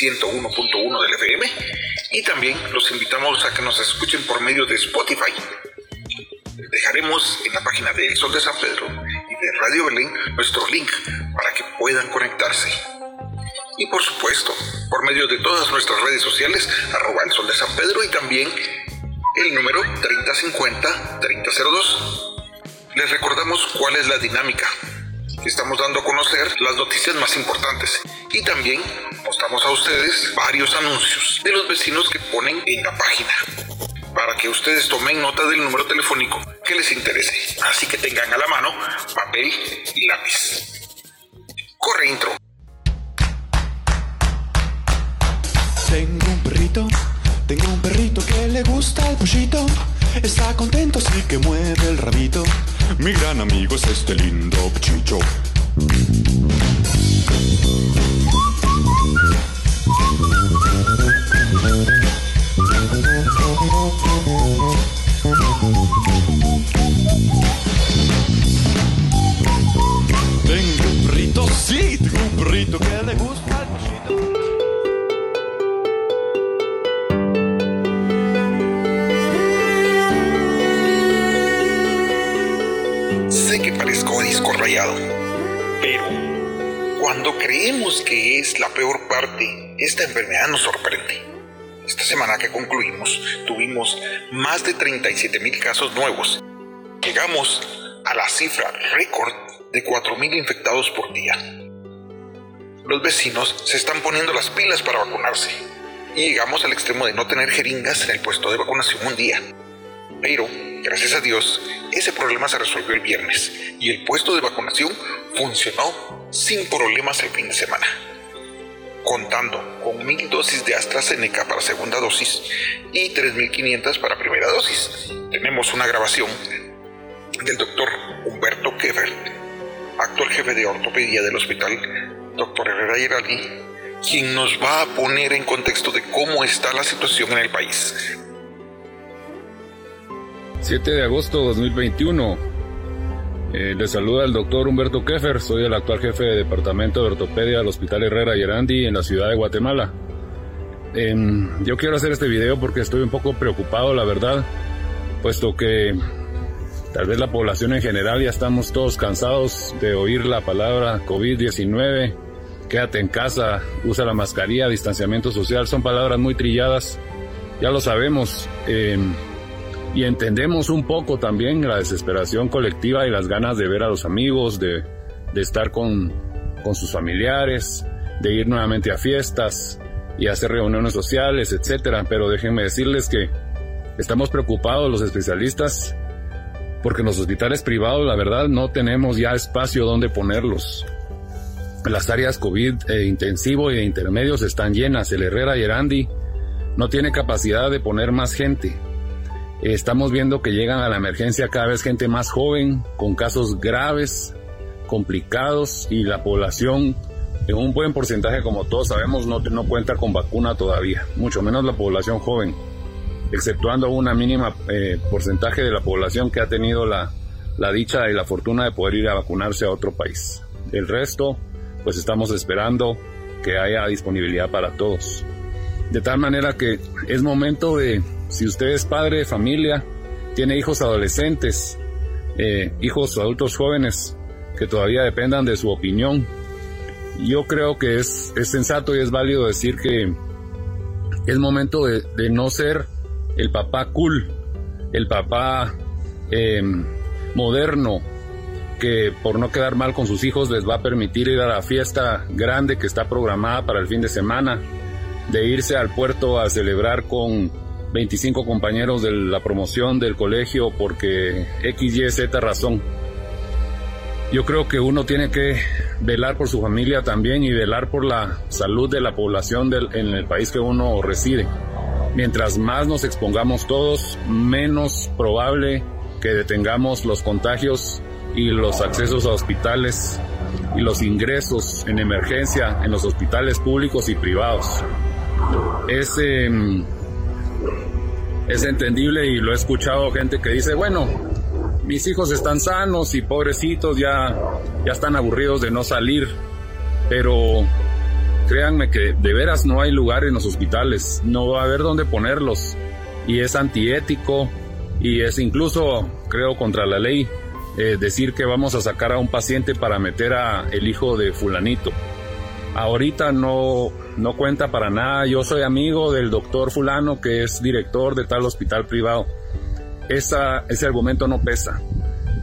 101.1 del FM, y también los invitamos a que nos escuchen por medio de Spotify. Dejaremos en la página de El Sol de San Pedro y de Radio Belén nuestro link para que puedan conectarse y por supuesto por medio de todas nuestras redes sociales, arroba el sol de San Pedro y también el número 3050-3002. Les recordamos cuál es la dinámica. Estamos dando a conocer las noticias más importantes y también mostramos a ustedes varios anuncios de los vecinos que ponen en la página para que ustedes tomen nota del número telefónico que les interese. Así que tengan a la mano papel y lápiz. Corre intro. Tengo un perrito, tengo un perrito que le gusta el pollito. Está contento, sí que mueve el rabito. Mi gran amigo es este lindo chicho. Esta enfermedad nos sorprende. Esta semana que concluimos, tuvimos más de 37 mil casos nuevos. Llegamos a la cifra récord de 4 mil infectados por día. Los vecinos se están poniendo las pilas para vacunarse y llegamos al extremo de no tener jeringas en el puesto de vacunación un día. Pero, gracias a Dios, ese problema se resolvió el viernes y el puesto de vacunación funcionó sin problemas el fin de semana. Contando con mil dosis de AstraZeneca para segunda dosis y 3.500 para primera dosis. Tenemos una grabación del doctor Humberto Keffer, actual jefe de ortopedia del hospital Dr. Herrera Geraldi, quien nos va a poner en contexto de cómo está la situación en el país. 7 de agosto de 2021. Eh, le saluda el doctor Humberto Keffer, soy el actual jefe de departamento de ortopedia del Hospital Herrera Gerandi en la ciudad de Guatemala. Em, yo quiero hacer este video porque estoy un poco preocupado, la verdad, puesto que tal vez la población en general ya estamos todos cansados de oír la palabra COVID-19, quédate en casa, usa la mascarilla, distanciamiento social, son palabras muy trilladas, ya lo sabemos. em, y entendemos un poco también la desesperación colectiva y las ganas de ver a los amigos, de, de estar con, con sus familiares, de ir nuevamente a fiestas y hacer reuniones sociales, etcétera. Pero déjenme decirles que estamos preocupados los especialistas porque en los hospitales privados, la verdad, no tenemos ya espacio donde ponerlos. Las áreas COVID eh, intensivo e intermedios están llenas. El Herrera y Erandi no tiene capacidad de poner más gente. Estamos viendo que llegan a la emergencia cada vez gente más joven, con casos graves, complicados y la población en un buen porcentaje, como todos sabemos, no, no cuenta con vacuna todavía, mucho menos la población joven, exceptuando una mínima eh, porcentaje de la población que ha tenido la, la dicha y la fortuna de poder ir a vacunarse a otro país. El resto, pues estamos esperando que haya disponibilidad para todos. De tal manera que es momento de, si usted es padre de familia, tiene hijos adolescentes, eh, hijos adultos jóvenes que todavía dependan de su opinión, yo creo que es, es sensato y es válido decir que Es momento de, no ser el papá cool, el papá em, moderno, que por no quedar mal con sus hijos les va a permitir ir a la fiesta grande que está programada para el fin de semana, de irse al puerto a celebrar con 25 compañeros de la promoción del colegio porque X, Y, Z razón. Yo creo que uno tiene que velar por su familia también y velar por la salud de la población en el país que uno reside. Mientras más nos expongamos todos, menos probable que detengamos los contagios y los accesos a hospitales y los ingresos en emergencia en los hospitales públicos y privados. Es, em, es entendible y lo he escuchado gente que dice, bueno, mis hijos están sanos y pobrecitos ya, ya están aburridos de no salir, pero créanme que de veras no hay lugar en los hospitales, no va a haber dónde ponerlos y es antiético y es incluso, creo, contra la ley eh, decir que vamos a sacar a un paciente para meter a el hijo de fulanito. Ahorita no, no cuenta para nada. Yo soy amigo del doctor fulano que es director de tal hospital privado. Esa, ese argumento no pesa.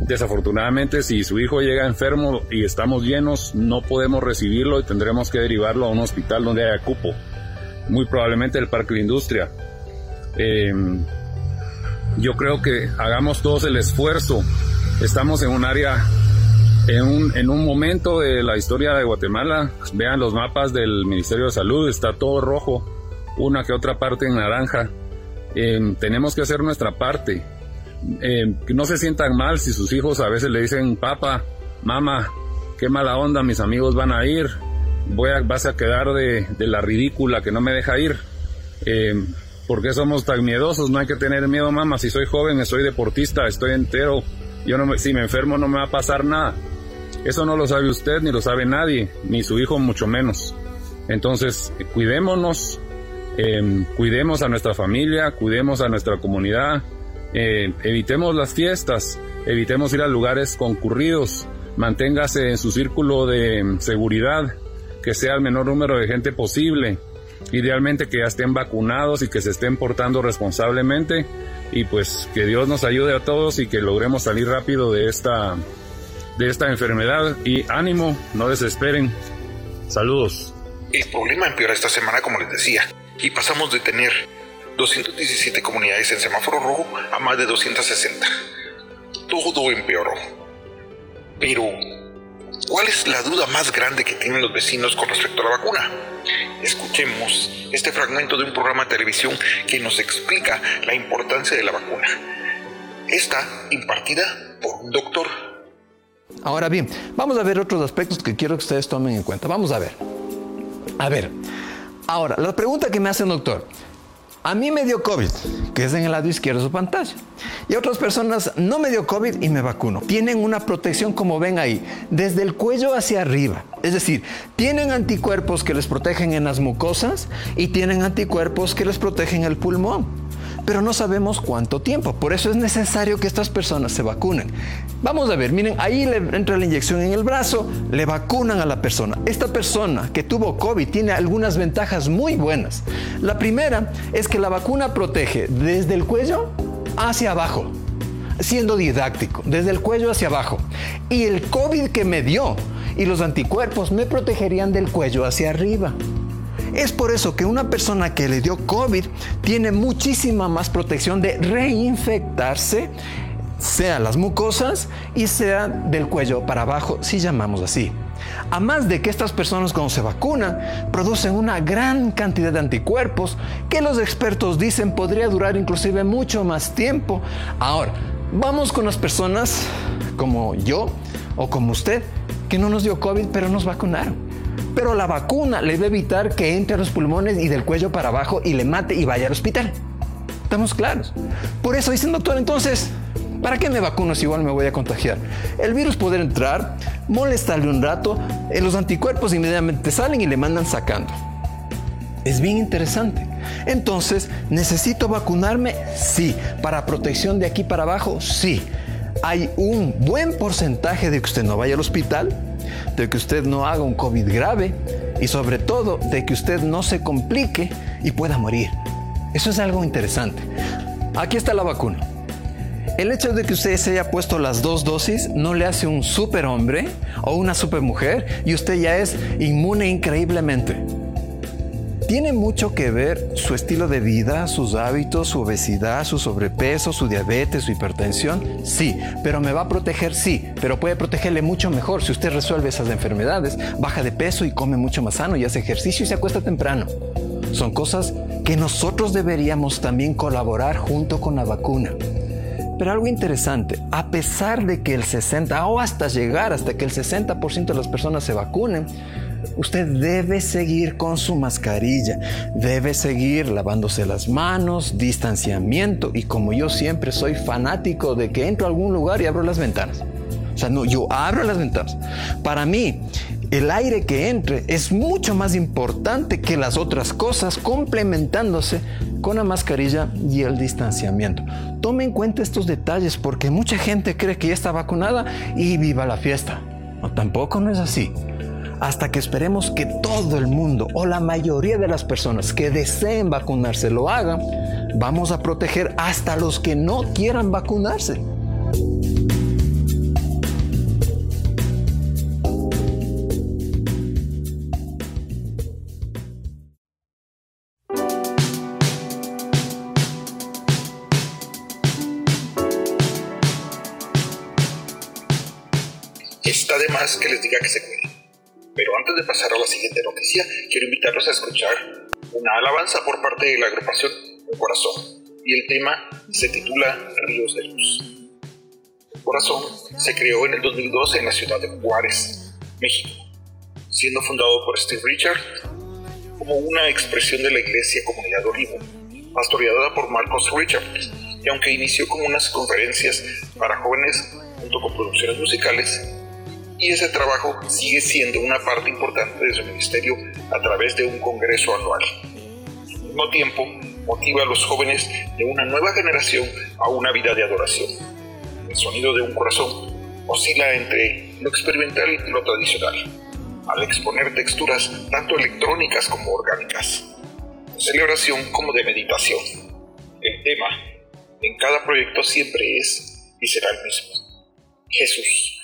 Desafortunadamente, si su hijo llega enfermo y estamos llenos, no podemos recibirlo y tendremos que derivarlo a un hospital donde haya cupo. Muy probablemente el Parque de Industria. Em, yo creo que hagamos todos el esfuerzo Estamos en un área, en un, en un momento de la historia de Guatemala. Vean los mapas del Ministerio de Salud, está todo rojo, una que otra parte en naranja. Em, tenemos que hacer nuestra parte. Eh, no se sientan mal si sus hijos a veces le dicen, papá, mamá, qué mala onda, mis amigos van a ir, voy a, vas a quedar de, la ridícula que no me deja ir. Eh, ¿Por qué somos tan miedosos? No hay que tener miedo, mamá. Si soy joven, soy deportista, estoy entero, yo no si me enfermo no me va a pasar nada. Eso no lo sabe usted ni lo sabe nadie, ni su hijo mucho menos. Entonces, cuidémonos, em, cuidemos a nuestra familia, cuidemos a nuestra comunidad, eh, evitemos las fiestas, evitemos ir a lugares concurridos, manténgase en su círculo de em, seguridad, que sea el menor número de gente posible, idealmente que ya estén vacunados y que se estén portando responsablemente y pues que Dios nos ayude a todos y que logremos salir rápido de esta de esta enfermedad y ánimo, no desesperen. Saludos. El problema empeora esta semana, como les decía, y pasamos de tener 217 comunidades en semáforo rojo a más de 260. Todo empeoró. Pero ¿Cuál es la duda más grande que tienen los vecinos con respecto a la vacuna? Escuchemos este fragmento de un programa de televisión que nos explica la importancia de la vacuna. Está impartida por un doctor. Ahora bien, vamos a ver otros aspectos que quiero que ustedes tomen en cuenta. Vamos a ver. A ver. Ahora, la pregunta que me hace el doctor. A mí me dio COVID, que es en el lado izquierdo de su pantalla. Y otras personas no me dio COVID y me vacuno. Tienen una protección, como ven ahí, desde el cuello hacia arriba. Es decir, tienen anticuerpos que les protegen en las mucosas y tienen anticuerpos que les protegen el pulmón pero no sabemos cuánto tiempo. Por eso es necesario que estas personas se vacunen. Vamos a ver, miren, ahí entra la inyección en el brazo, le vacunan a la persona. Esta persona que tuvo COVID tiene algunas ventajas muy buenas. La primera es que la vacuna protege desde el cuello hacia abajo, siendo didáctico, desde el cuello hacia abajo. Y el COVID que me dio y los anticuerpos me protegerían del cuello hacia arriba. Es por eso que una persona que le dio COVID tiene muchísima más protección de reinfectarse, sea las mucosas y sea del cuello para abajo, si llamamos así. A más de que estas personas cuando se vacunan producen una gran cantidad de anticuerpos que los expertos dicen podría durar inclusive mucho más tiempo. Ahora, vamos con las personas como yo o como usted que no nos dio COVID pero nos vacunaron pero la vacuna le va a evitar que entre a los pulmones y del cuello para abajo y le mate y vaya al hospital. ¿Estamos claros? Por eso dicen, doctor, entonces, ¿para qué me vacuno si igual me voy a contagiar? El virus puede entrar, molestarle un rato, eh, los anticuerpos inmediatamente salen y le mandan sacando. Es bien interesante. Entonces, ¿necesito vacunarme? Sí. ¿Para protección de aquí para abajo? Sí. Hay un buen porcentaje de que usted no vaya al hospital, de que usted no haga un COVID grave y sobre todo de que usted no se complique y pueda morir. Eso es algo interesante. Aquí está la vacuna. El hecho de que usted se haya puesto las dos dosis no le hace un superhombre o una supermujer y usted ya es inmune increíblemente. ¿Tiene mucho que ver su estilo de vida, sus hábitos, su obesidad, su sobrepeso, su diabetes, su hipertensión? Sí, pero me va a proteger, sí, pero puede protegerle mucho mejor si usted resuelve esas enfermedades, baja de peso y come mucho más sano y hace ejercicio y se acuesta temprano. Son cosas que nosotros deberíamos también colaborar junto con la vacuna. Pero algo interesante, a pesar de que el 60 o hasta llegar hasta que el 60% de las personas se vacunen, usted debe seguir con su mascarilla, debe seguir lavándose las manos, distanciamiento y como yo siempre soy fanático de que entro a algún lugar y abro las ventanas. O sea, no, yo abro las ventanas. Para mí, el aire que entre es mucho más importante que las otras cosas, complementándose con la mascarilla y el distanciamiento. Tome en cuenta estos detalles porque mucha gente cree que ya está vacunada y viva la fiesta. No, tampoco no es así hasta que esperemos que todo el mundo o la mayoría de las personas que deseen vacunarse lo hagan, vamos a proteger hasta los que no quieran vacunarse. Está de más que les diga que se antes de pasar a la siguiente noticia, quiero invitarlos a escuchar una alabanza por parte de la agrupación Un Corazón. Y el tema se titula Ríos de Luz. Corazón se creó en el 2012 en la ciudad de Juárez, México, siendo fundado por Steve Richard como una expresión de la iglesia Comunidad Olivo, pastoreada por Marcos Richard, y aunque inició como unas conferencias para jóvenes junto con producciones musicales, y ese trabajo sigue siendo una parte importante de su ministerio a través de un congreso anual. Al mismo tiempo, motiva a los jóvenes de una nueva generación a una vida de adoración. El sonido de un corazón oscila entre lo experimental y lo tradicional, al exponer texturas tanto electrónicas como orgánicas, de celebración como de meditación. El tema en cada proyecto siempre es y será el mismo. Jesús.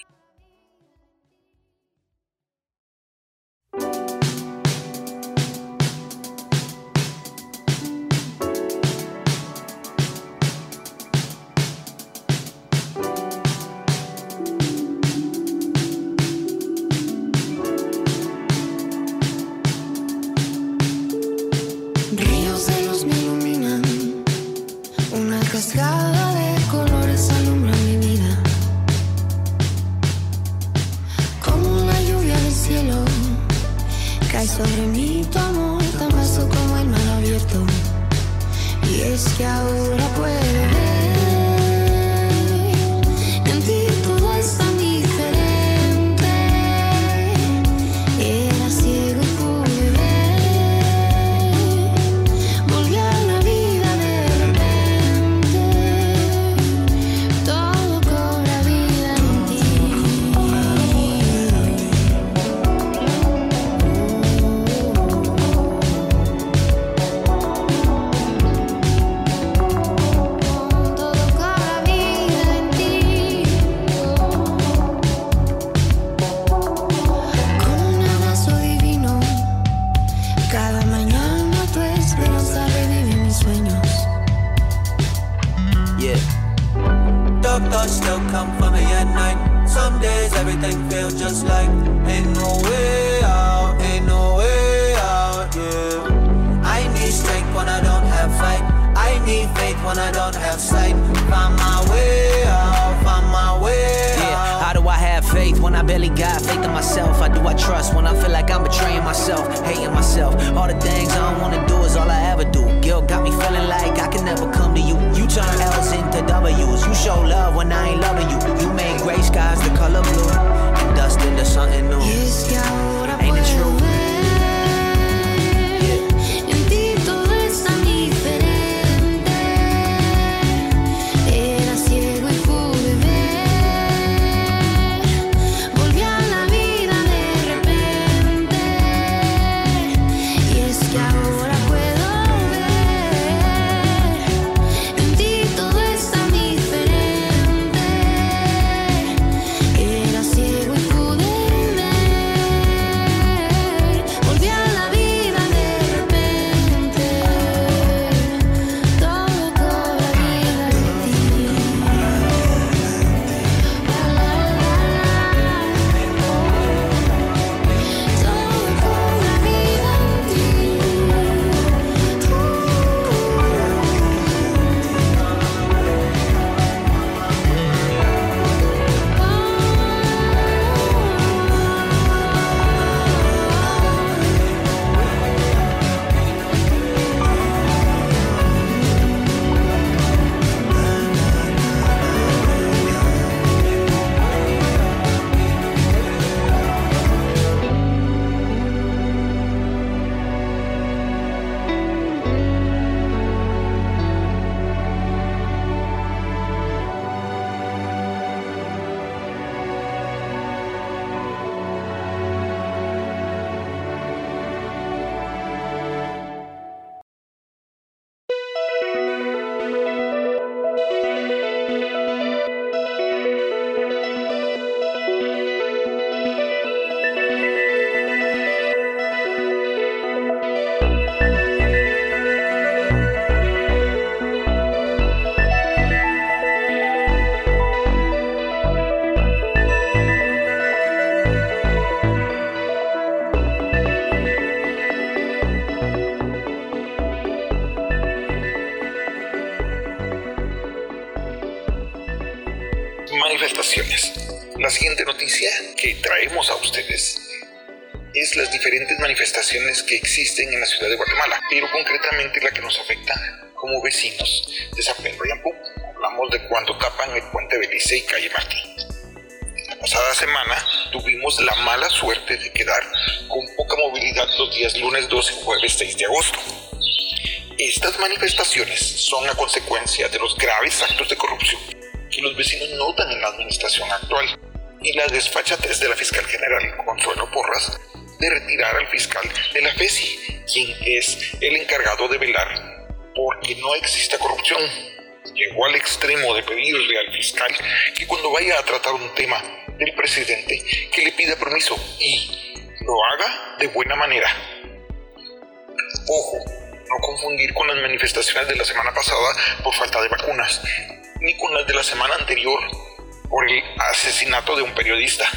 Noticia que traemos a ustedes es las diferentes manifestaciones que existen en la ciudad de Guatemala, pero concretamente la que nos afecta como vecinos de San Pedro y. Hablamos de cuando tapan el puente Belice y calle Martí. La pasada semana tuvimos la mala suerte de quedar con poca movilidad los días lunes 12 y jueves 6 de agosto. Estas manifestaciones son a consecuencia de los graves actos de corrupción que los vecinos notan en la administración actual y la desfachatez de la fiscal general Consuelo Porras de retirar al fiscal de la FESI, quien es el encargado de velar porque no exista corrupción. Llegó al extremo de pedirle al fiscal que cuando vaya a tratar un tema del presidente, que le pida permiso y lo haga de buena manera. Ojo, no confundir con las manifestaciones de la semana pasada por falta de vacunas, ni con las de la semana anterior por el asesinato de un periodista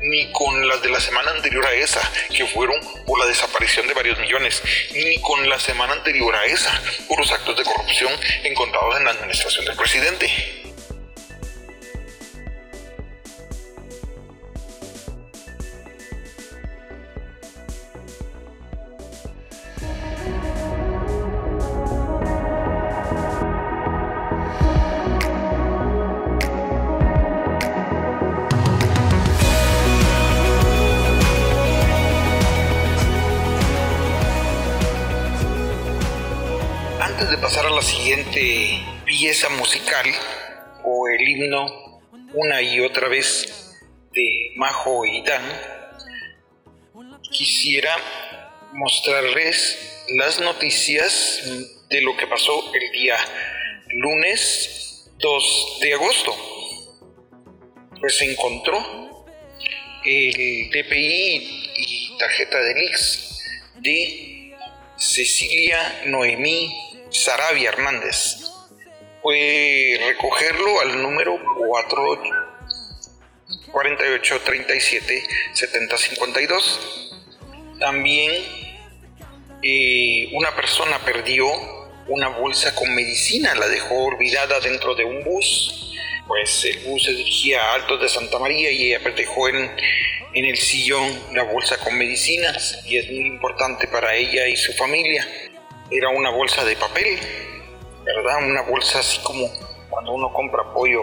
ni con las de la semana anterior a esa, que fueron por la desaparición de varios millones, ni con la semana anterior a esa, por los actos de corrupción encontrados en la administración del presidente. Pasar a la siguiente pieza musical o el himno una y otra vez de Majo y Dan, quisiera mostrarles las noticias de lo que pasó el día lunes 2 de agosto. Pues se encontró el DPI y tarjeta de NIX de Cecilia Noemí Sarabia Hernández. Fue recogerlo al número 4 48 37 70 52. También eh, una persona perdió una bolsa con medicina, la dejó olvidada dentro de un bus. Pues el bus se dirigía a Altos de Santa María y ella dejó en, en el sillón la bolsa con medicinas y es muy importante para ella y su familia era una bolsa de papel, ¿verdad? Una bolsa así como cuando uno compra pollo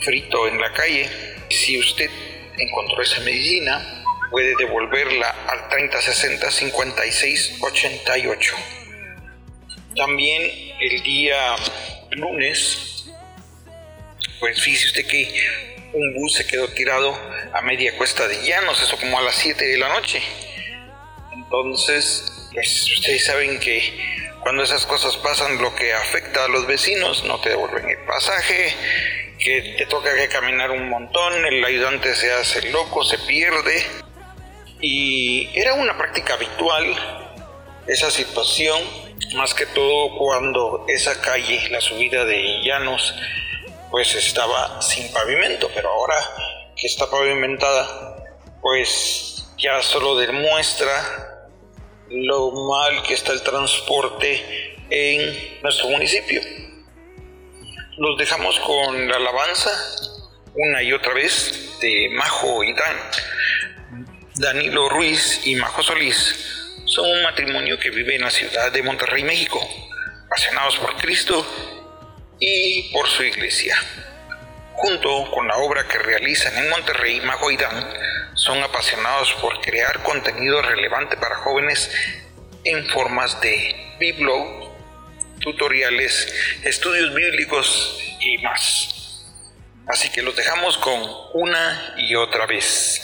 frito en la calle. Si usted encontró esa medicina, puede devolverla al 3060 5688. También el día lunes, pues fíjese usted que un bus se quedó tirado a media cuesta de llanos, eso como a las 7 de la noche. Entonces, pues ustedes saben que cuando esas cosas pasan, lo que afecta a los vecinos, no te devuelven el pasaje, que te toca que caminar un montón, el ayudante se hace loco, se pierde. Y era una práctica habitual esa situación, más que todo cuando esa calle, la subida de Llanos, pues estaba sin pavimento, pero ahora que está pavimentada, pues ya solo demuestra lo mal que está el transporte en nuestro municipio. Los dejamos con la alabanza una y otra vez de Majo y Dan. Danilo Ruiz y Majo Solís son un matrimonio que vive en la ciudad de Monterrey, México, apasionados por Cristo y por su iglesia. Junto con la obra que realizan en Monterrey, Majo y Dan son apasionados por crear contenido relevante para jóvenes en formas de biblog, tutoriales, estudios bíblicos y más. Así que los dejamos con una y otra vez.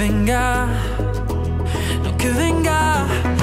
Venga, lo que venga. Una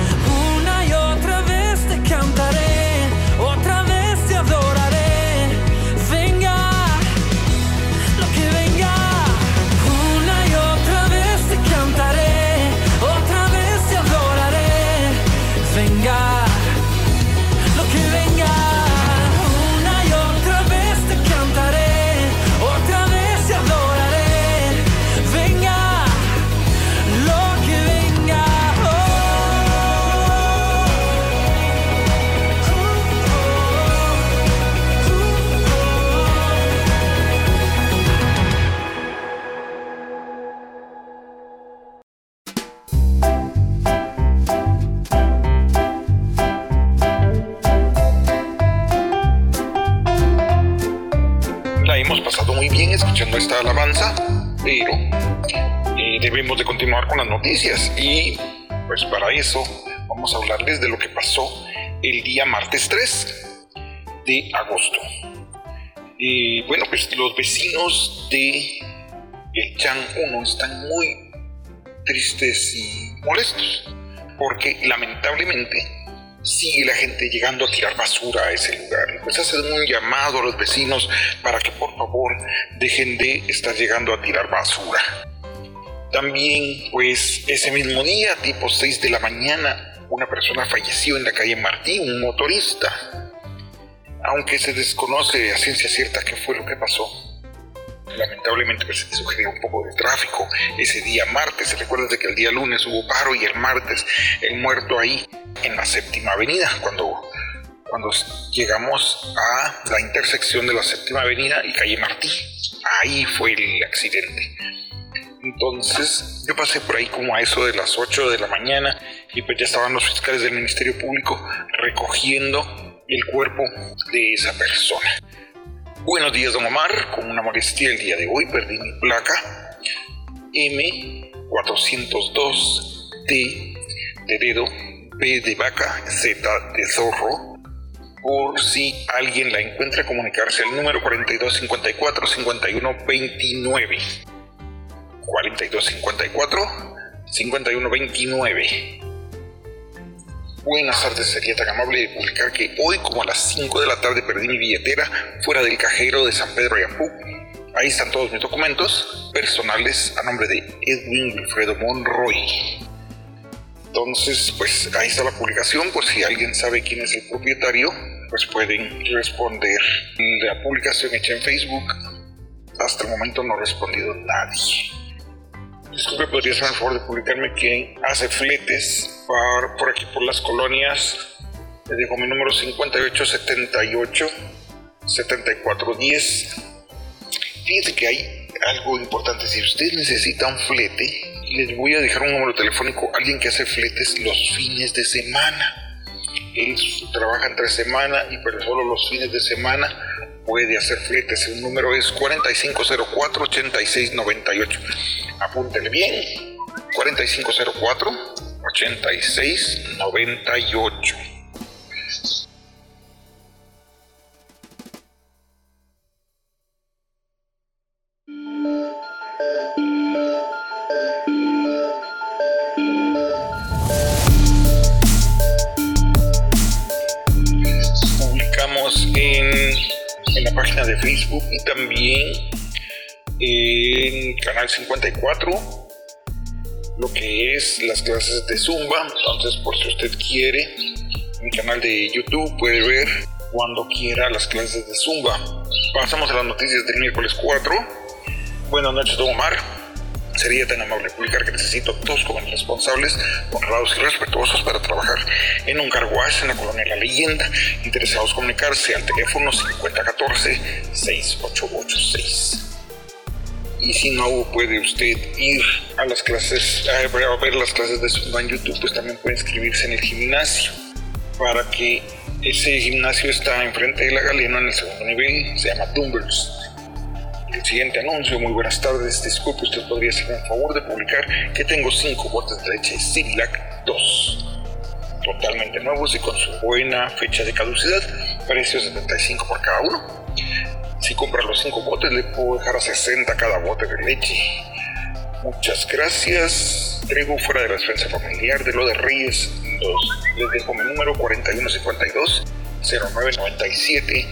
alabanza, pero eh, debemos de continuar con las noticias y pues para eso vamos a hablarles de lo que pasó el día martes 3 de agosto. Eh, bueno, pues los vecinos de el Chan 1 están muy tristes y molestos porque lamentablemente sigue la gente llegando a tirar basura a ese lugar. Y Pues hacen un llamado a los vecinos para que por favor dejen de estar llegando a tirar basura. También, pues ese mismo día, tipo 6 de la mañana, una persona falleció en la calle Martí, un motorista. Aunque se desconoce a ciencia cierta qué fue lo que pasó. Lamentablemente pues, se sucedió un poco de tráfico ese día martes. De que el día lunes hubo paro y el martes el muerto ahí en la séptima avenida, cuando, cuando llegamos a la intersección de la séptima avenida y calle Martí. Ahí fue el accidente. Entonces yo pasé por ahí como a eso de las 8 de la mañana y pues ya estaban los fiscales del Ministerio Público recogiendo el cuerpo de esa persona. Buenos días, don Omar. Con una molestia el día de hoy perdí mi placa M402T de dedo, B de vaca, Z de zorro. Por si alguien la encuentra, comunicarse al número 4254-5129. 4254-5129. Buenas tardes, sería tan amable de publicar que hoy, como a las 5 de la tarde, perdí mi billetera fuera del cajero de San Pedro Ayambú. Ahí están todos mis documentos personales a nombre de Edwin Wilfredo Monroy. Entonces, pues ahí está la publicación, por si alguien sabe quién es el propietario, pues pueden responder. La publicación hecha en Facebook, hasta el momento no ha respondido nadie. Disculpe, ¿podría hacer el favor de publicarme quién hace fletes por, aquí, por las colonias? Le dejo mi número 5878 7410. Fíjense que hay algo importante. Si usted necesita un flete, les voy a dejar un número telefónico. Alguien que hace fletes los fines de semana. Él trabaja entre semana y pero solo los fines de semana puede hacer fletes. El número es 4504-8698. Apúntele bien. 4504-8698. Página de Facebook y también en Canal 54 lo que es las clases de Zumba. Entonces, por si usted quiere, mi canal de YouTube puede ver cuando quiera las clases de Zumba. Pasamos a las noticias del miércoles 4. Buenas noches, don Omar. Sería tan amable publicar que necesito dos jóvenes responsables, honrados y respetuosos para trabajar en un carguaz en la colonia La Leyenda. Interesados comunicarse al teléfono 5014-6886. Y si no puede usted ir a las clases, a ver las clases de Zumba en YouTube, pues también puede inscribirse en el gimnasio para que ese gimnasio está enfrente de la Galena en el segundo nivel, se llama Dumbbells. Siguiente anuncio, muy buenas tardes, disculpe, usted podría hacerme un favor de publicar que tengo cinco botes de leche Similac 2, totalmente nuevos y con su buena fecha de caducidad, precio 75 por cada uno. Si compra los cinco botes, le puedo dejar a 60 cada bote de leche. Muchas gracias. Traigo fuera de la defensa familiar de lo de Reyes 2. Les dejo mi número 4152 0997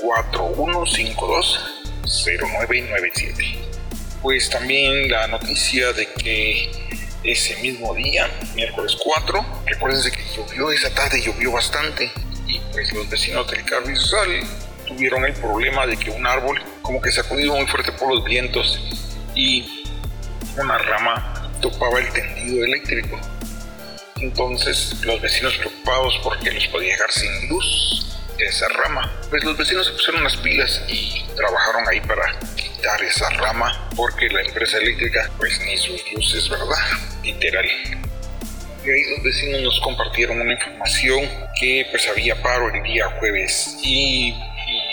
4152 0997. Pues también la noticia de que ese mismo día, miércoles 4, recuérdense que llovió esa tarde, llovió bastante y pues los vecinos del Carrizal tuvieron el problema de que un árbol como que sacudido muy fuerte por los vientos y una rama topaba el tendido eléctrico. Entonces los vecinos preocupados porque los podía dejar sin luz esa rama. Pues los vecinos se pusieron las pilas y trabajaron ahí para quitar esa rama porque la empresa eléctrica pues ni sus luces, ¿verdad? Literal. Y ahí los vecinos nos compartieron una información que pues había paro el día jueves y,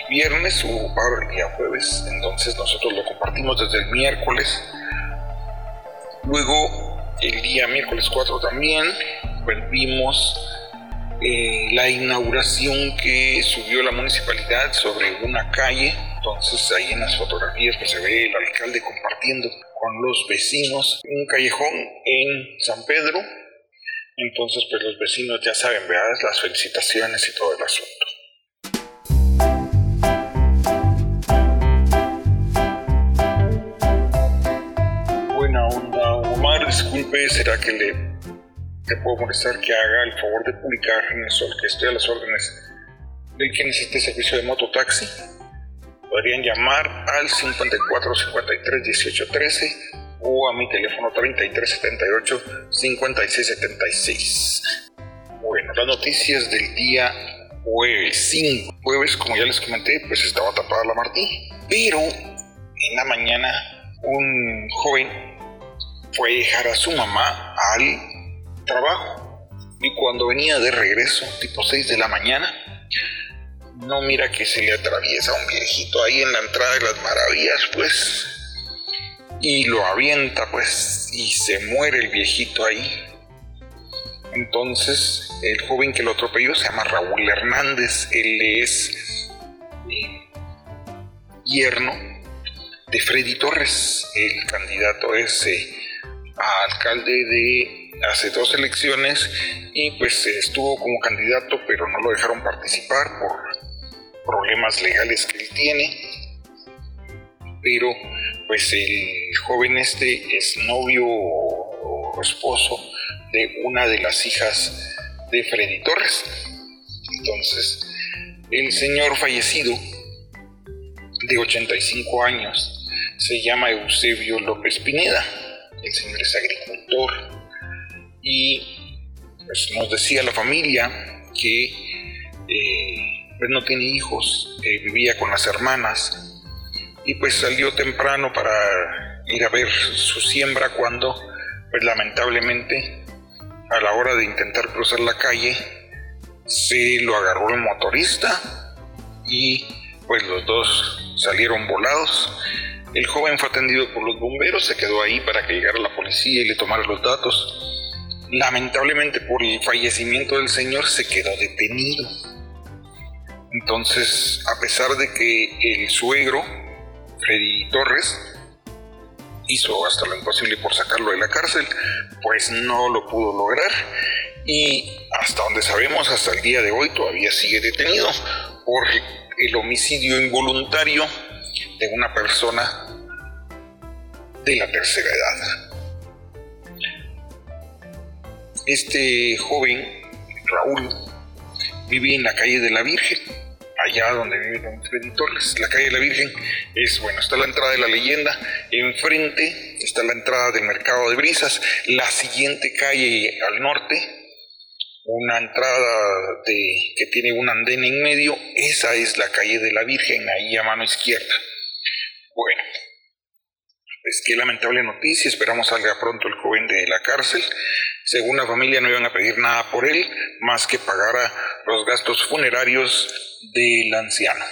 viernes hubo paro el día jueves. Entonces nosotros lo compartimos desde el miércoles. Luego el día miércoles 4 también pues eh, la inauguración que subió la municipalidad sobre una calle. Entonces ahí en las fotografías pues, se ve el alcalde compartiendo con los vecinos un callejón en San Pedro. Entonces pues los vecinos ya saben, ¿verdad? Las felicitaciones y todo el asunto. Buena onda, Omar, disculpe, ¿será que le te puedo molestar que haga el favor de publicar en el sol que estoy a las órdenes del que necesite servicio de mototaxi. Podrían llamar al 54 53 18 13 o a mi teléfono 33 78 56 76. Bueno, las noticias del día jueves 5. Jueves, como ya les comenté, pues estaba tapada la Martí. Pero en la mañana un joven fue a dejar a su mamá al trabajo. Y cuando venía de regreso, tipo 6 de la mañana, no mira que se le atraviesa un viejito ahí en la entrada de las maravillas, pues, y lo avienta, pues, y se muere el viejito ahí. Entonces, el joven que lo atropelló se llama Raúl Hernández, él es eh, yerno de Freddy Torres, el candidato ese alcalde de hace dos elecciones y pues estuvo como candidato pero no lo dejaron participar por problemas legales que él tiene pero pues el joven este es novio o esposo de una de las hijas de Freddy Torres. Entonces, el señor fallecido de 85 años se llama Eusebio López Pineda. El señor es agricultor y pues, nos decía la familia que eh, pues, no tiene hijos, vivía con las hermanas y pues salió temprano para ir a ver su siembra cuando pues lamentablemente a la hora de intentar cruzar la calle se lo agarró el motorista y pues los dos salieron volados. El joven fue atendido por los bomberos, se quedó ahí para que llegara la policía y le tomara los datos. Lamentablemente por el fallecimiento del señor se quedó detenido. Entonces, a pesar de que el suegro, Freddy Torres, hizo hasta lo imposible por sacarlo de la cárcel, pues no lo pudo lograr y hasta donde sabemos hasta el día de hoy todavía sigue detenido por el homicidio involuntario de una persona de la tercera edad. Este joven, Raúl, vive en la calle de la Virgen, allá donde vive Don Freddy Torres. La calle de la Virgen es, bueno, está la entrada de la leyenda, enfrente está la entrada del mercado de brisas, la siguiente calle al norte una entrada de, que tiene un andén en medio, esa es la calle de la Virgen, ahí a mano izquierda. Bueno, pues qué lamentable noticia, esperamos salga pronto el joven de la cárcel. Según la familia no iban a pedir nada por él, más que pagara los gastos funerarios del anciano.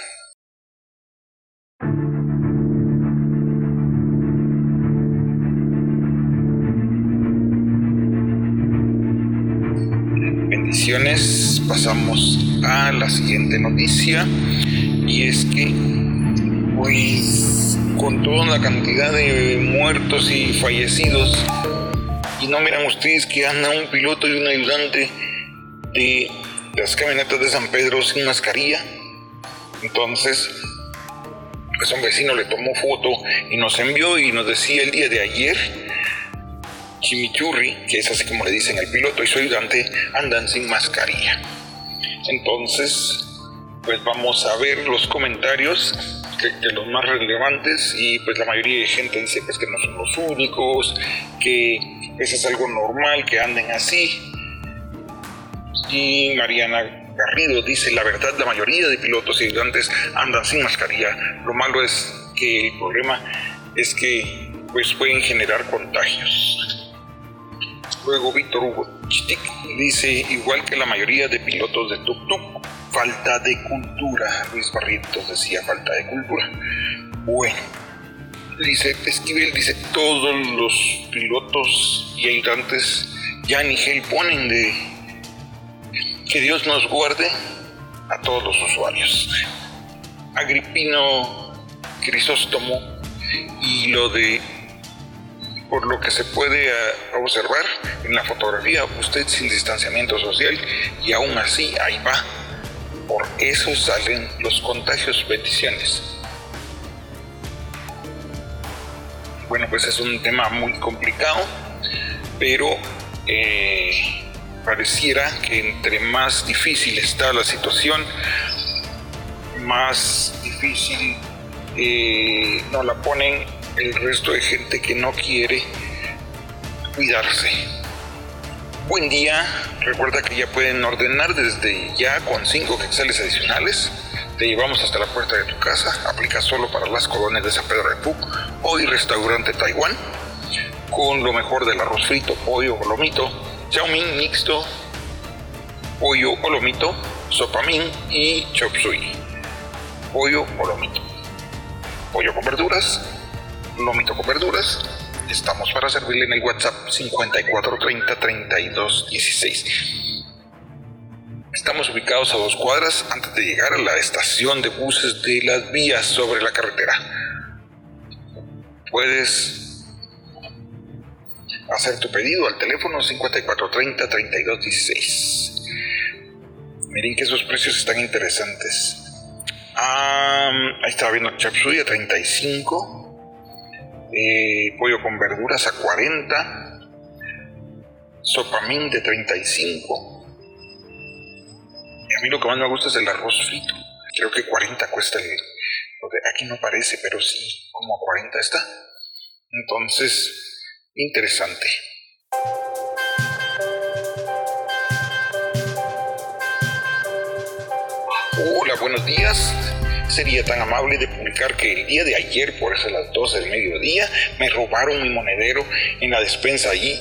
pasamos a la siguiente noticia y es que pues con toda la cantidad de muertos y fallecidos. Y no miran ustedes que anda un piloto y un ayudante de las camionetas de San Pedro sin mascarilla. Entonces pues un vecino le tomó foto y nos envió y nos decía el día de ayer chimichurri, que es así como le dicen al piloto y su ayudante, andan sin mascarilla. Entonces, pues vamos a ver los comentarios de, los más relevantes y pues la mayoría de gente dice pues que no son los únicos, que eso es algo normal, que anden así. Y Mariana Garrido dice, la verdad, la mayoría de pilotos y ayudantes andan sin mascarilla. Lo malo es que el problema es que pues pueden generar contagios. Luego Víctor Hugo Chitic dice, igual que la mayoría de pilotos de tuk-tuk, falta de cultura. Luis Barrientos decía falta de cultura. Bueno, dice Esquivel, dice, todos los pilotos y ayudantes ya ni gel ponen de que Dios nos guarde a todos los usuarios. Agripino Crisóstomo y lo de por lo que se puede eh, observar en la fotografía, usted sin distanciamiento social y aún así ahí va. Por eso salen los contagios, bendiciones. Bueno, pues es un tema muy complicado, pero eh, pareciera que entre más difícil está la situación, más difícil eh, nos la ponen el resto de gente que no quiere cuidarse. Buen día, recuerda que ya pueden ordenar desde ya con 5 quetzales adicionales. Te llevamos hasta la puerta de tu casa, aplica solo para las colonias de San Pedro de Puc, hoy restaurante Taiwán, con lo mejor del arroz frito, pollo o lomito, chow mixto, pollo o lomito, sopa min y chop suey, pollo o pollo con verduras, Lomito con verduras. Estamos para servirle en el WhatsApp 5430 3216. Estamos ubicados a dos cuadras antes de llegar a la estación de buses de las vías sobre la carretera. Puedes hacer tu pedido al teléfono 5430 3216. Miren que esos precios están interesantes. ahí estaba viendo Chapsuy a 35 pollo con verduras a 40, sopamín de 35. Y a mí lo que más me gusta es el arroz frito. Creo que 40 cuesta el... Aquí no parece, pero sí, como a 40 está. Entonces, interesante. Hola, buenos días. Sería tan amable de publicar que el día de ayer, por eso las 12 del mediodía, me robaron mi monedero en la despensa allí.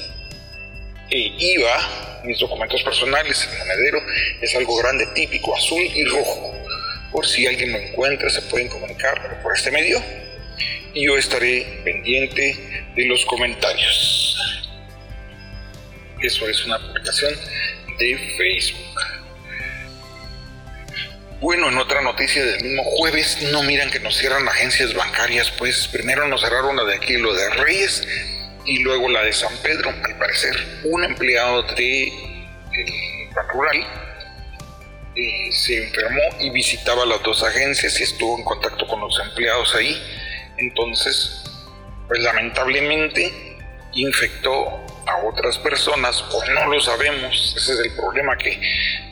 E iba mis documentos personales, el monedero es algo grande, típico, azul y rojo. Por si alguien lo encuentra, se pueden comunicar por este medio y yo estaré pendiente de los comentarios. Eso es una publicación de Facebook. Bueno, en otra noticia del mismo jueves, no miran que nos cierran agencias bancarias, pues primero nos cerraron la de aquí, lo de Reyes, y luego la de San Pedro. Al parecer, un empleado de el Rural eh, se enfermó y visitaba las dos agencias y estuvo en contacto con los empleados ahí. Entonces, pues lamentablemente infectó a otras personas o no lo sabemos. Ese es el problema que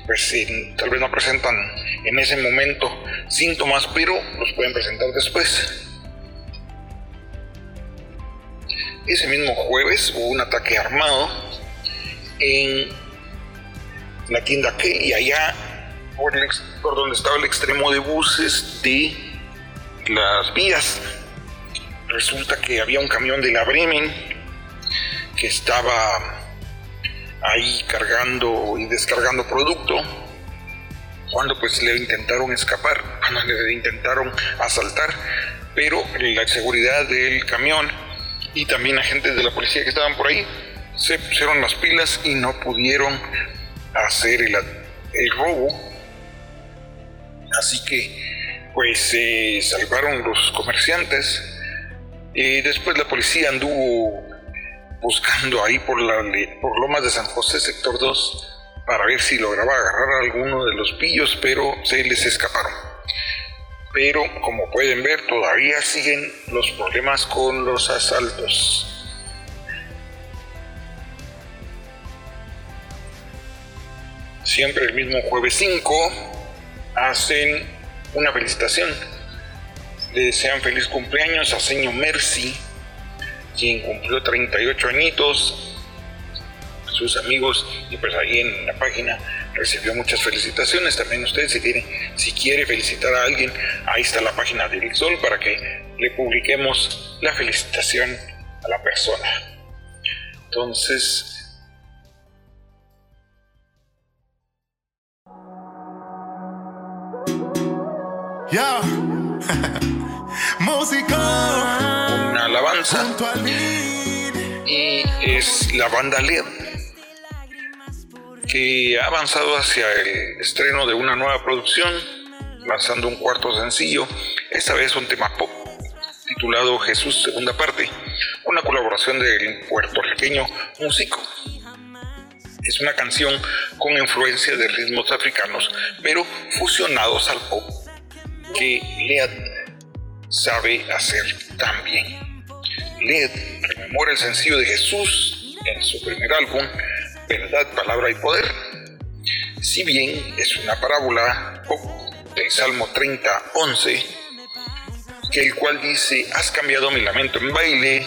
pues tal vez no presentan en ese momento síntomas, pero los pueden presentar después. Ese mismo jueves hubo un ataque armado en la tienda que y allá por, por donde estaba el extremo de buses de las vías. Resulta que había un camión de la Bremen que estaba ahí cargando y descargando producto cuando pues le intentaron escapar, cuando le intentaron asaltar, pero la seguridad del camión y también agentes de la policía que estaban por ahí se pusieron las pilas y no pudieron hacer el, el robo. Así que pues se salvaron los comerciantes. Y después la policía anduvo buscando ahí por, la, por Lomas de San José, sector 2, para ver si lograba agarrar a alguno de los pillos, pero se les escaparon. Pero como pueden ver, todavía siguen los problemas con los asaltos. Siempre el mismo jueves 5 hacen una felicitación. Le desean feliz cumpleaños a Señor Mercy, quien cumplió 38 añitos, sus amigos y pues ahí en la página recibió muchas felicitaciones. También ustedes si tienen, si quiere felicitar a alguien, ahí está la página del Sol para que le publiquemos la felicitación a la persona. Entonces, Ya, música. una alabanza y es la banda LED que ha avanzado hacia el estreno de una nueva producción, lanzando un cuarto sencillo, esta vez un tema pop titulado Jesús Segunda Parte, una colaboración del puertorriqueño músico. Es una canción con influencia de ritmos africanos, pero fusionados al pop, que Lead sabe hacer tan bien. Lead rememora el sencillo de Jesús en su primer álbum, verdad, palabra y poder. Si bien es una parábola del Salmo 30, 11, que el cual dice, has cambiado mi lamento en baile,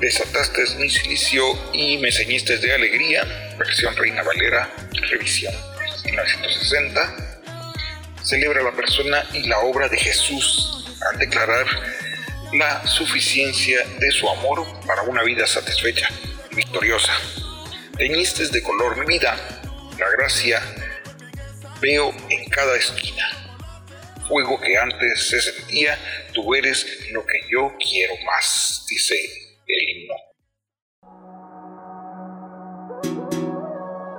desataste mi silicio y me ceñiste de alegría, versión Reina Valera, revisión 1960, celebra la persona y la obra de Jesús al declarar la suficiencia de su amor para una vida satisfecha y victoriosa teñiste de color mi vida, la gracia veo en cada esquina. Fuego que antes se sentía, tú eres lo que yo quiero más, dice el himno.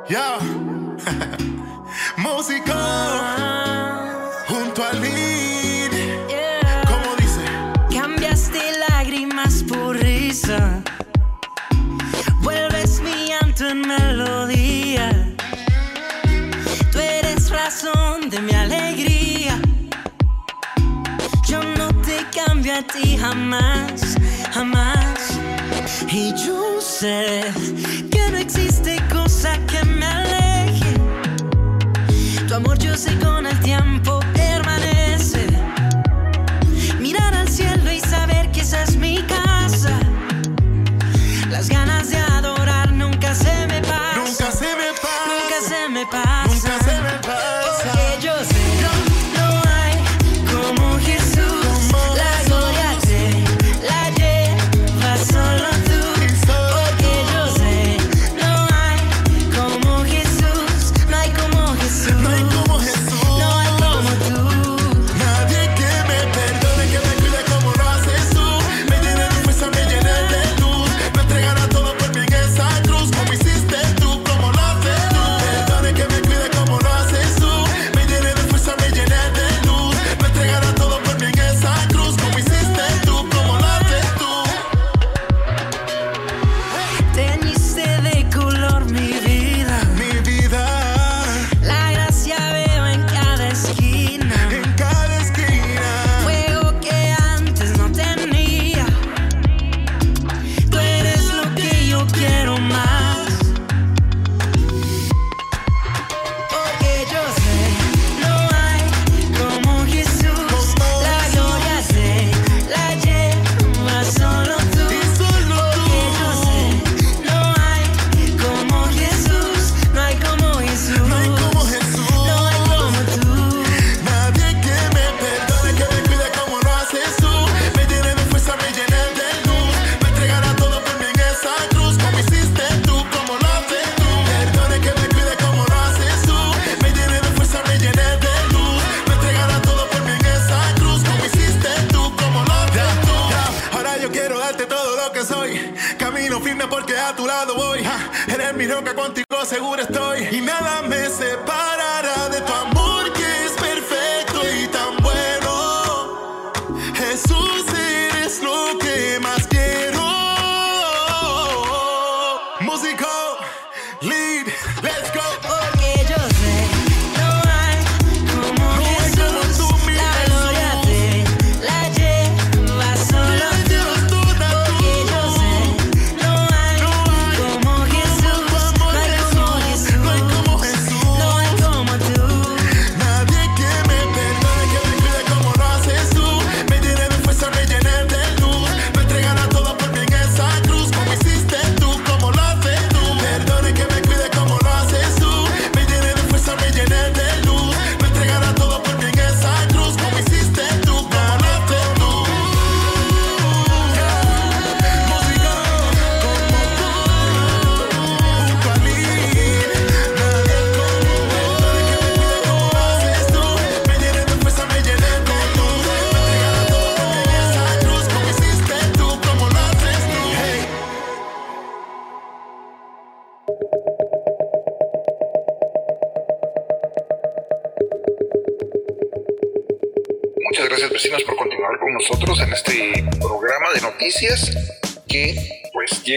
Ya, música junto al lead. Como dice, Cambiaste lágrimas por risa melodía. Tú eres razón de mi alegría. Yo no te cambio a ti jamás, jamás. Y yo sé que no existe cosa que me aleje. Tu amor yo sé con el tiempo. que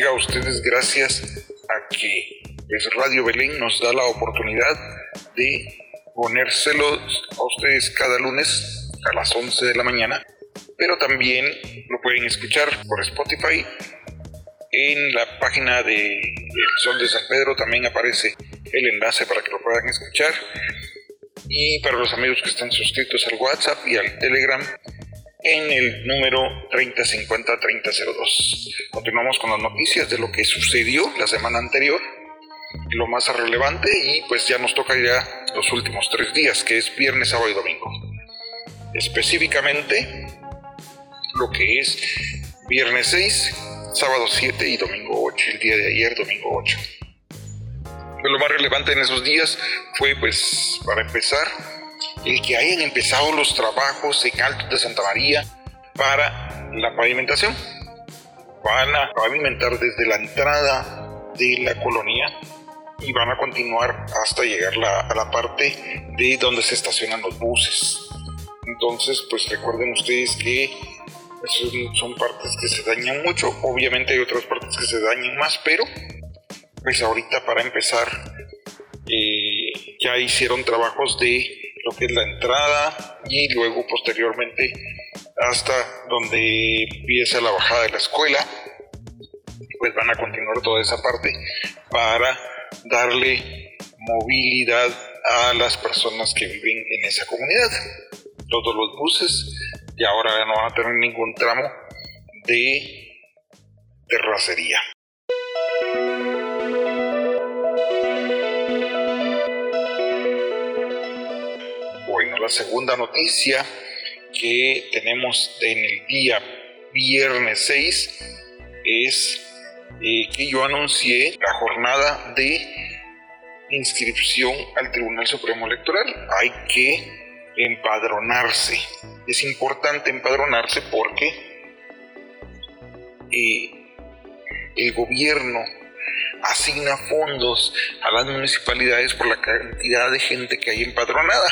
a ustedes gracias a que pues, Radio Belén nos da la oportunidad de ponérselos a ustedes cada lunes a las 11 de la mañana, pero también lo pueden escuchar por Spotify. En la página de El Sol de San Pedro también aparece el enlace para que lo puedan escuchar. Y para los amigos que están suscritos al WhatsApp y al Telegram, en el número 3050-3002. Continuamos con las noticias de lo que sucedió la semana anterior, lo más relevante y pues ya nos toca ya los últimos tres días, que es viernes, sábado y domingo. Específicamente lo que es viernes 6, sábado 7 y domingo 8, el día de ayer, domingo 8. Pero pues lo más relevante en esos días fue pues para empezar el que hayan empezado los trabajos en Alto de Santa María para la pavimentación. Van a pavimentar desde la entrada de la colonia y van a continuar hasta llegar la, a la parte de donde se estacionan los buses. Entonces, pues recuerden ustedes que son partes que se dañan mucho. Obviamente hay otras partes que se dañan más, pero pues ahorita para empezar eh, ya hicieron trabajos de lo que es la entrada y luego posteriormente hasta donde empieza la bajada de la escuela, pues van a continuar toda esa parte para darle movilidad a las personas que viven en esa comunidad. Todos los buses y ahora no van a tener ningún tramo de terracería. La segunda noticia que tenemos en el día viernes 6 es eh, que yo anuncié la jornada de inscripción al Tribunal Supremo Electoral. Hay que empadronarse. Es importante empadronarse porque eh, el gobierno asigna fondos a las municipalidades por la cantidad de gente que hay empadronada.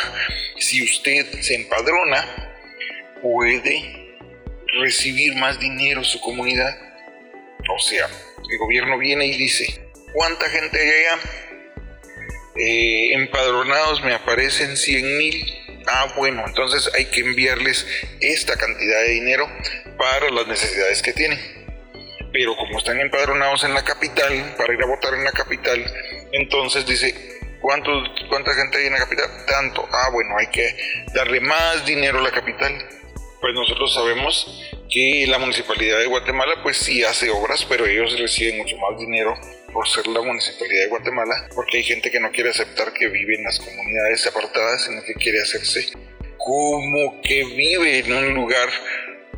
Si usted se empadrona, puede recibir más dinero su comunidad. O sea, el gobierno viene y dice, ¿cuánta gente hay allá? Eh, empadronados me aparecen 100 mil. Ah, bueno, entonces hay que enviarles esta cantidad de dinero para las necesidades que tienen. Pero como están empadronados en la capital, para ir a votar en la capital, entonces dice, ¿cuánto, ¿cuánta gente hay en la capital? Tanto. Ah, bueno, hay que darle más dinero a la capital. Pues nosotros sabemos que la municipalidad de Guatemala pues sí hace obras, pero ellos reciben mucho más dinero por ser la municipalidad de Guatemala, porque hay gente que no quiere aceptar que vive en las comunidades apartadas, sino que quiere hacerse como que vive en un lugar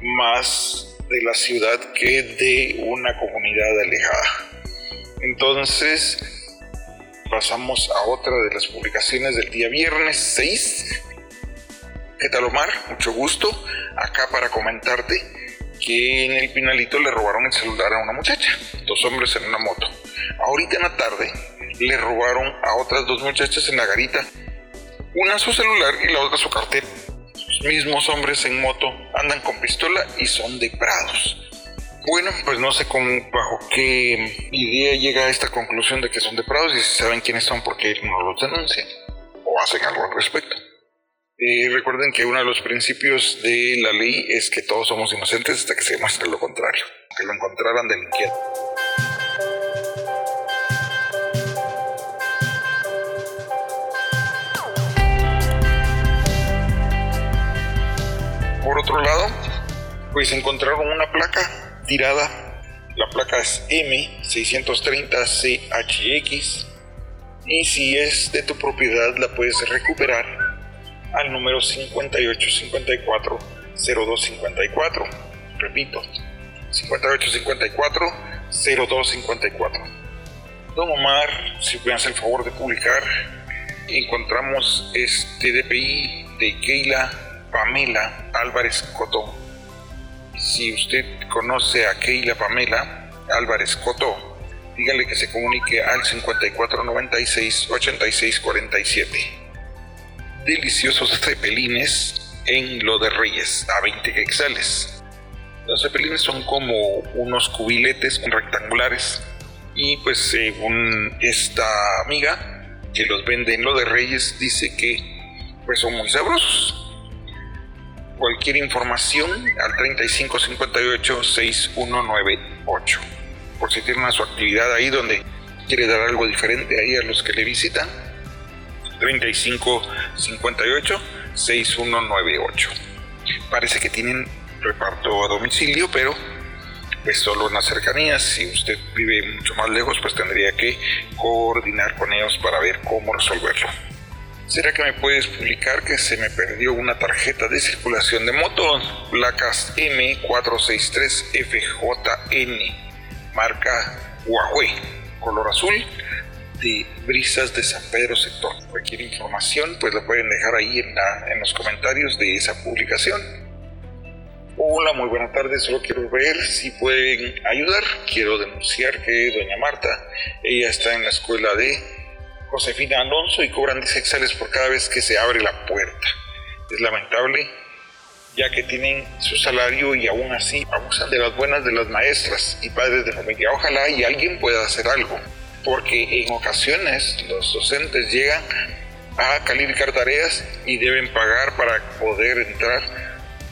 más de la ciudad que de una comunidad alejada. Entonces, pasamos a otra de las publicaciones del día viernes 6. ¿Qué tal Omar? Mucho gusto. Acá para comentarte que en el Pinalito le robaron el celular a una muchacha, dos hombres en una moto. Ahorita en la tarde le robaron a otras dos muchachas en la garita, una su celular y la otra su cartera. Mismos hombres en moto andan con pistola y son de Prados. Bueno, pues no sé cómo, bajo qué idea llega a esta conclusión de que son de Prados y si saben quiénes son porque no los denuncian o hacen algo al respecto. Eh, recuerden que uno de los principios de la ley es que todos somos inocentes hasta que se demuestre lo contrario, que lo encontraran delinquiendo. Por otro lado, pues encontraron una placa tirada. La placa es M630CHX y si es de tu propiedad la puedes recuperar al número 5854-0254. Repito, 5854-0254. Don Omar, si me hace el favor de publicar, encontramos este DPI de Keila Pamela Álvarez Cotó. Si usted conoce a Keila Pamela Álvarez Cotó, dígale que se comunique al 5496-8647 deliciosos cepelines en lo de Reyes a 20 quexales. Los cepelines son como unos cubiletes rectangulares y pues según esta amiga que los vende en lo de Reyes dice que pues son muy sabrosos. Cualquier información al 3558-6198 por si tiene una su actividad ahí donde quiere dar algo diferente ahí a los que le visitan 35 58 6198. Parece que tienen reparto a domicilio, pero pues solo en las cercanías. Si usted vive mucho más lejos, pues tendría que coordinar con ellos para ver cómo resolverlo. ¿Será que me puedes publicar que se me perdió una tarjeta de circulación de moto? Placas M463FJN, marca Huawei, color azul, de Brisas de San Pedro Sector. Cualquier información pues la pueden dejar ahí en, la, en los comentarios de esa publicación. Hola, muy buena tarde, solo quiero ver si pueden ayudar. Quiero denunciar que doña Marta, ella está en la escuela de Josefina Alonso y cobran 10 hexales por cada vez que se abre la puerta. Es lamentable ya que tienen su salario y aún así abusan de las buenas de las maestras y padres de familia. Ojalá y alguien pueda hacer algo porque en ocasiones los docentes llegan a calificar tareas y deben pagar para poder entrar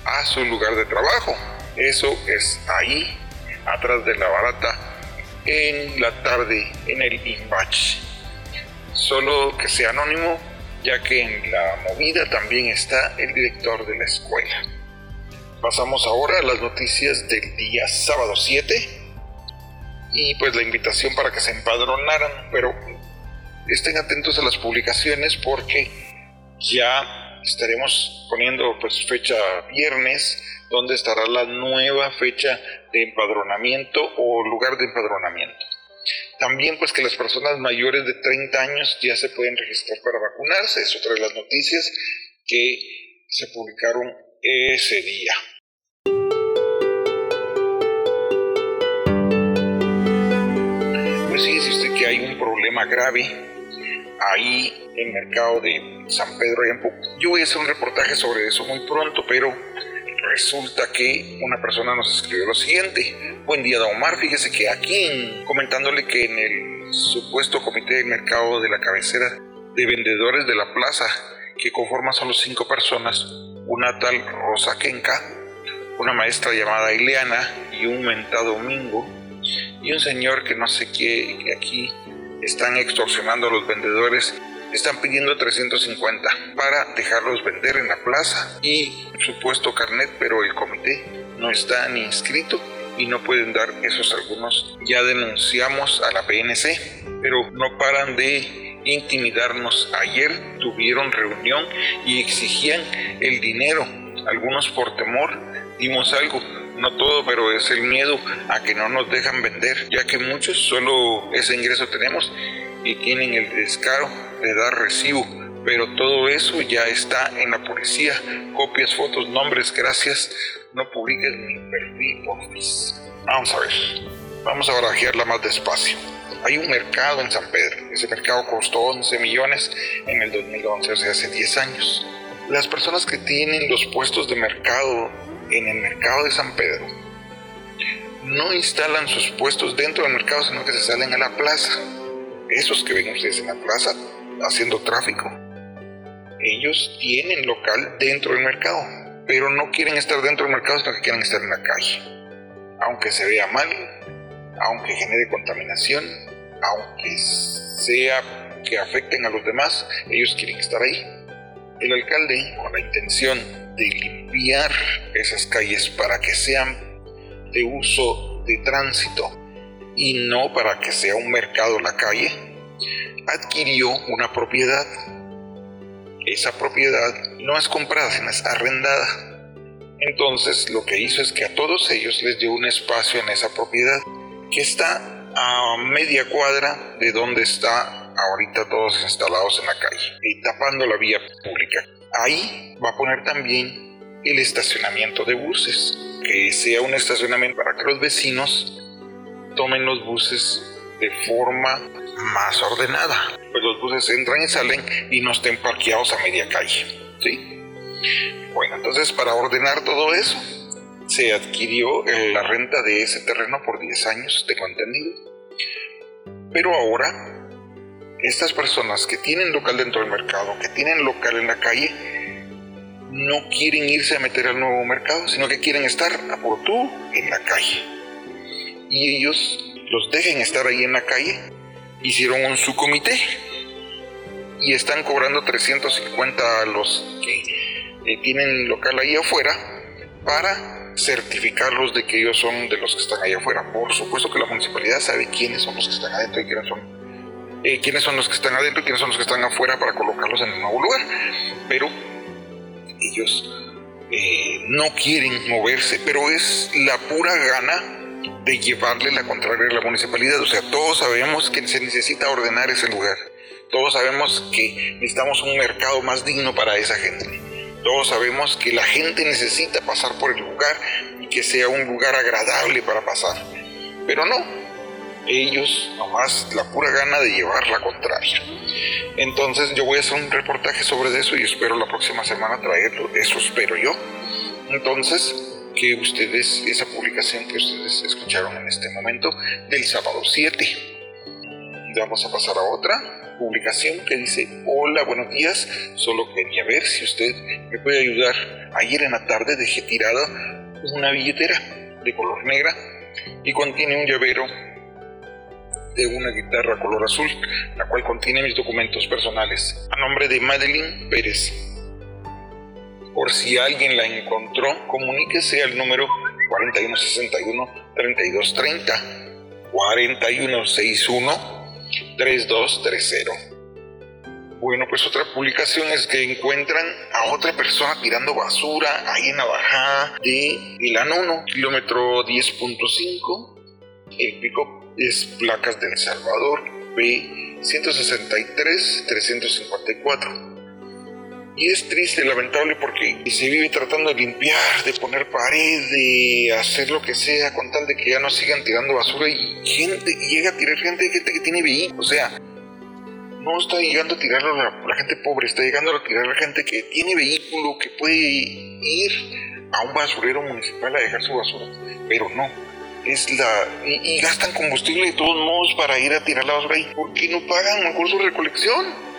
a su lugar de trabajo. Eso es ahí, atrás de la barata, en la tarde, en el IMBACH. Solo que sea anónimo, ya que en la movida también está el director de la escuela. Pasamos ahora a las noticias del día sábado 7 y pues la invitación para que se empadronaran, pero estén atentos a las publicaciones porque ya estaremos poniendo pues fecha viernes donde estará la nueva fecha de empadronamiento o lugar de empadronamiento. También pues que las personas mayores de 30 años ya se pueden registrar para vacunarse, es otra de las noticias que se publicaron ese día. Pues sí, dice usted que hay un problema grave ahí en el mercado de San Pedro. Yo voy a hacer un reportaje sobre eso muy pronto, pero resulta que una persona nos escribió lo siguiente. Buen día, don Omar. Fíjese que aquí, comentándole que en el supuesto comité de mercado de la cabecera de vendedores de la plaza, que conforman solo cinco personas, una tal Rosa Kenka, una maestra llamada Ileana y un mentado Mingo, y un señor que no sé qué, que aquí están extorsionando a los vendedores, están pidiendo 350 para dejarlos vender en la plaza y supuesto carnet, pero el comité no está ni inscrito y no pueden dar esos algunos. Ya denunciamos a la PNC, pero no paran de intimidarnos. Ayer tuvieron reunión y exigían el dinero, algunos por temor. Dimos algo, no todo, pero es el miedo a que no nos dejan vender, ya que muchos solo ese ingreso tenemos y tienen el descaro de dar recibo. Pero todo eso ya está en la policía. Copias, fotos, nombres, gracias. No publiques mi perfil. Vamos a ver. Vamos a barajearla más despacio. Hay un mercado en San Pedro. Ese mercado costó 11 millones en el 2011, o sea, hace 10 años. Las personas que tienen los puestos de mercado en el mercado de San Pedro no instalan sus puestos dentro del mercado, sino que se salen a la plaza. Esos que ven ustedes en la plaza haciendo tráfico, ellos tienen local dentro del mercado, pero no quieren estar dentro del mercado, sino que quieren estar en la calle. Aunque se vea mal, aunque genere contaminación, aunque sea que afecten a los demás, ellos quieren estar ahí. El alcalde, con la intención de limpiar esas calles para que sean de uso de tránsito y no para que sea un mercado la calle, adquirió una propiedad. Esa propiedad no es comprada, sino es arrendada. Entonces lo que hizo es que a todos ellos les dio un espacio en esa propiedad que está a media cuadra de donde está ahorita todos instalados en la calle y tapando la vía pública. Ahí va a poner también el estacionamiento de buses, que sea un estacionamiento para que los vecinos tomen los buses de forma más ordenada. Pues los buses entran y salen y no estén parqueados a media calle. ¿sí? Bueno, entonces para ordenar todo eso, se adquirió eh, la renta de ese terreno por 10 años, tengo entendido. Pero ahora estas personas que tienen local dentro del mercado, que tienen local en la calle, no quieren irse a meter al nuevo mercado, sino que quieren estar a por tú en la calle. Y ellos los dejen estar ahí en la calle, hicieron un subcomité y están cobrando 350 a los que eh, tienen local ahí afuera para certificarlos de que ellos son de los que están ahí afuera. Por supuesto que la municipalidad sabe quiénes son los que están adentro y quiénes son eh, quiénes son los que están adentro y quiénes son los que están afuera para colocarlos en el nuevo lugar. Pero ellos eh, no quieren moverse, pero es la pura gana de llevarle la contraria a la municipalidad. O sea, todos sabemos que se necesita ordenar ese lugar. Todos sabemos que necesitamos un mercado más digno para esa gente. Todos sabemos que la gente necesita pasar por el lugar y que sea un lugar agradable para pasar. Pero no, ellos nomás la pura gana de llevar la contraria. Entonces yo voy a hacer un reportaje sobre eso y espero la próxima semana traerlo, eso espero yo. Entonces, que ustedes, esa publicación que ustedes escucharon en este momento del sábado 7. Vamos a pasar a otra publicación que dice, hola, buenos días, solo quería ver si usted me puede ayudar ayer en la tarde dejé tirada una billetera de color negra y contiene un llavero de una guitarra color azul, la cual contiene mis documentos personales a nombre de Madeline Pérez. Por si alguien la encontró, comuníquese al número 4161-3230, 4161-3230. Bueno, pues otra publicación es que encuentran a otra persona tirando basura ahí en la bajada de Milán 1, kilómetro 10.5. El pico es placas del Salvador, B163-354. Y es triste, lamentable, porque se vive tratando de limpiar, de poner pared, de hacer lo que sea con tal de que ya no sigan tirando basura y gente, y llega a tirar gente, gente que tiene vehículo. O sea, no está llegando a tirarlo la, gente pobre, está llegando a tirar la gente que tiene vehículo, que puede ir a un basurero municipal a dejar su basura. Pero no, es la y, y gastan combustible de todos modos para ir a tirar la basura ahí. ¿Por qué no pagan mejor su recolección?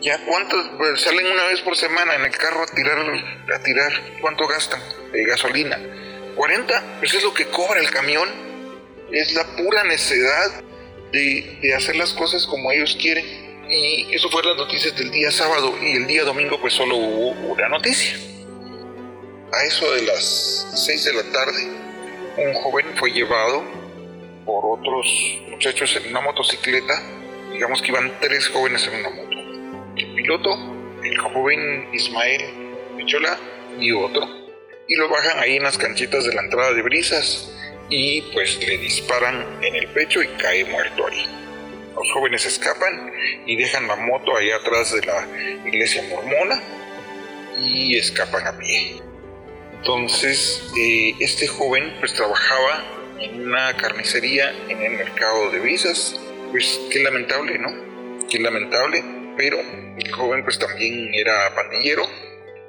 ¿Ya cuántos pues, salen una vez por semana en el carro a tirar, a tirar? ¿Cuánto gastan de gasolina? ¿40? Eso es lo que cobra el camión. Es la pura necedad de, hacer las cosas como ellos quieren. Y eso fue las noticias del día sábado y el día domingo pues solo hubo una noticia. A eso de las 6 de la tarde, un joven fue llevado por otros muchachos en una motocicleta. Digamos que iban tres jóvenes en una moto el piloto, el joven Ismael Michola y otro. Y lo bajan ahí en las canchitas de la entrada de brisas y pues le disparan en el pecho y cae muerto ahí. Los jóvenes escapan y dejan la moto ahí atrás de la iglesia mormona y escapan a pie. Entonces, eh, este joven pues trabajaba en una carnicería en el mercado de brisas. Pues qué lamentable, ¿no? Qué lamentable, pero el joven pues también era pandillero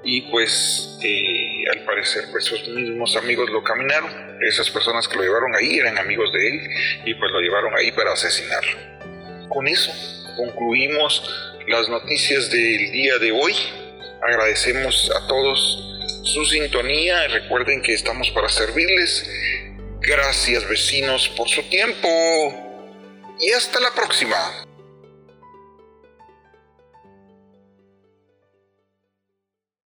y pues eh, al parecer pues sus mismos amigos lo caminaron. Esas personas que lo llevaron ahí eran amigos de él y pues lo llevaron ahí para asesinarlo. Con eso concluimos las noticias del día de hoy. Agradecemos a todos su sintonía. Recuerden que estamos para servirles. Gracias vecinos por su tiempo. Y hasta la próxima.